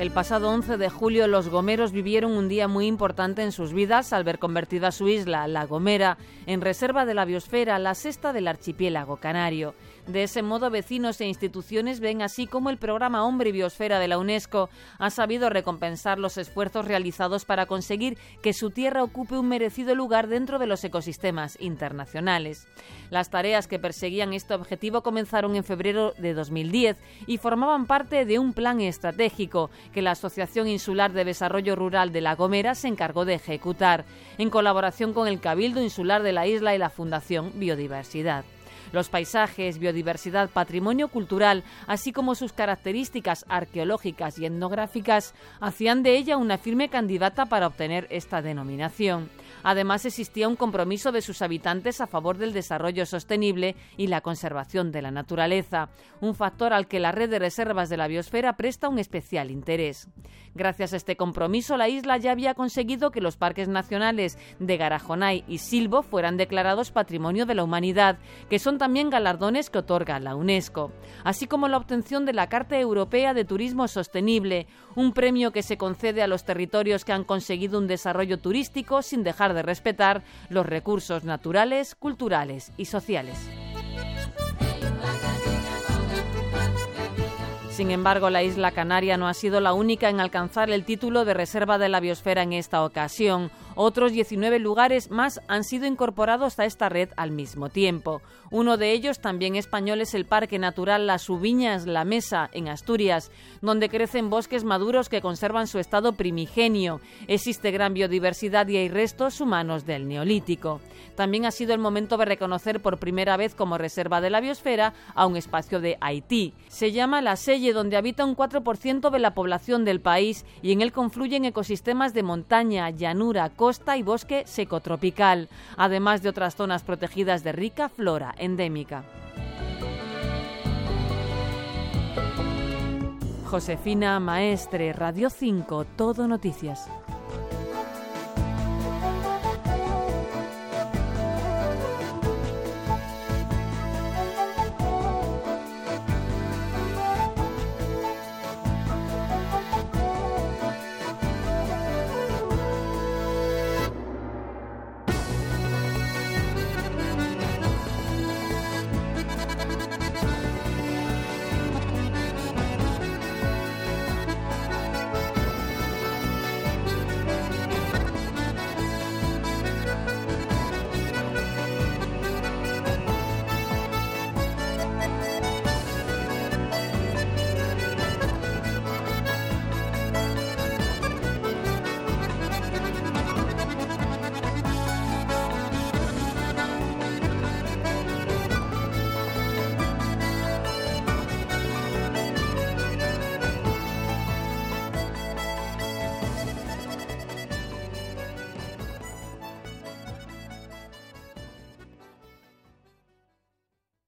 El pasado 11 de julio los gomeros vivieron un día muy importante en sus vidas al ver convertida su isla, La Gomera, en reserva de la biosfera, la sexta del archipiélago canario. De ese modo, vecinos e instituciones ven así como el programa Hombre y Biosfera de la UNESCO ha sabido recompensar los esfuerzos realizados para conseguir que su tierra ocupe un merecido lugar dentro de los ecosistemas internacionales. Las tareas que perseguían este objetivo comenzaron en febrero de 2010 y formaban parte de un plan estratégico que la Asociación Insular de Desarrollo Rural de La Gomera se encargó de ejecutar, en colaboración con el Cabildo Insular de la isla y la Fundación Biodiversidad. Los paisajes, biodiversidad, patrimonio cultural, así como sus características arqueológicas y etnográficas, hacían de ella una firme candidata para obtener esta denominación. Además, existía un compromiso de sus habitantes a favor del desarrollo sostenible y la conservación de la naturaleza, un factor al que la red de reservas de la biosfera presta un especial interés. Gracias a este compromiso, la isla ya había conseguido que los parques nacionales de Garajonay y Silbo fueran declarados Patrimonio de la Humanidad, que son también galardones que otorga la UNESCO, así como la obtención de la Carta Europea de Turismo Sostenible, un premio que se concede a los territorios que han conseguido un desarrollo turístico sin dejar de respetar los recursos naturales, culturales y sociales. Sin embargo, la isla Canaria no ha sido la única en alcanzar el título de reserva de la biosfera en esta ocasión. Otros 19 lugares más han sido incorporados a esta red al mismo tiempo. Uno de ellos, también español, es el Parque Natural Las Ubiñas La Mesa, en Asturias, donde crecen bosques maduros que conservan su estado primigenio. Existe gran biodiversidad y hay restos humanos del Neolítico. También ha sido el momento de reconocer por primera vez como reserva de la biosfera a un espacio de Haití. Se llama La Selle, donde habita un 4% de la población del país y en él confluyen ecosistemas de montaña, llanura, costa y bosque secotropical, además de otras zonas protegidas de rica flora endémica. Josefina Maestre, Radio 5, Todo Noticias.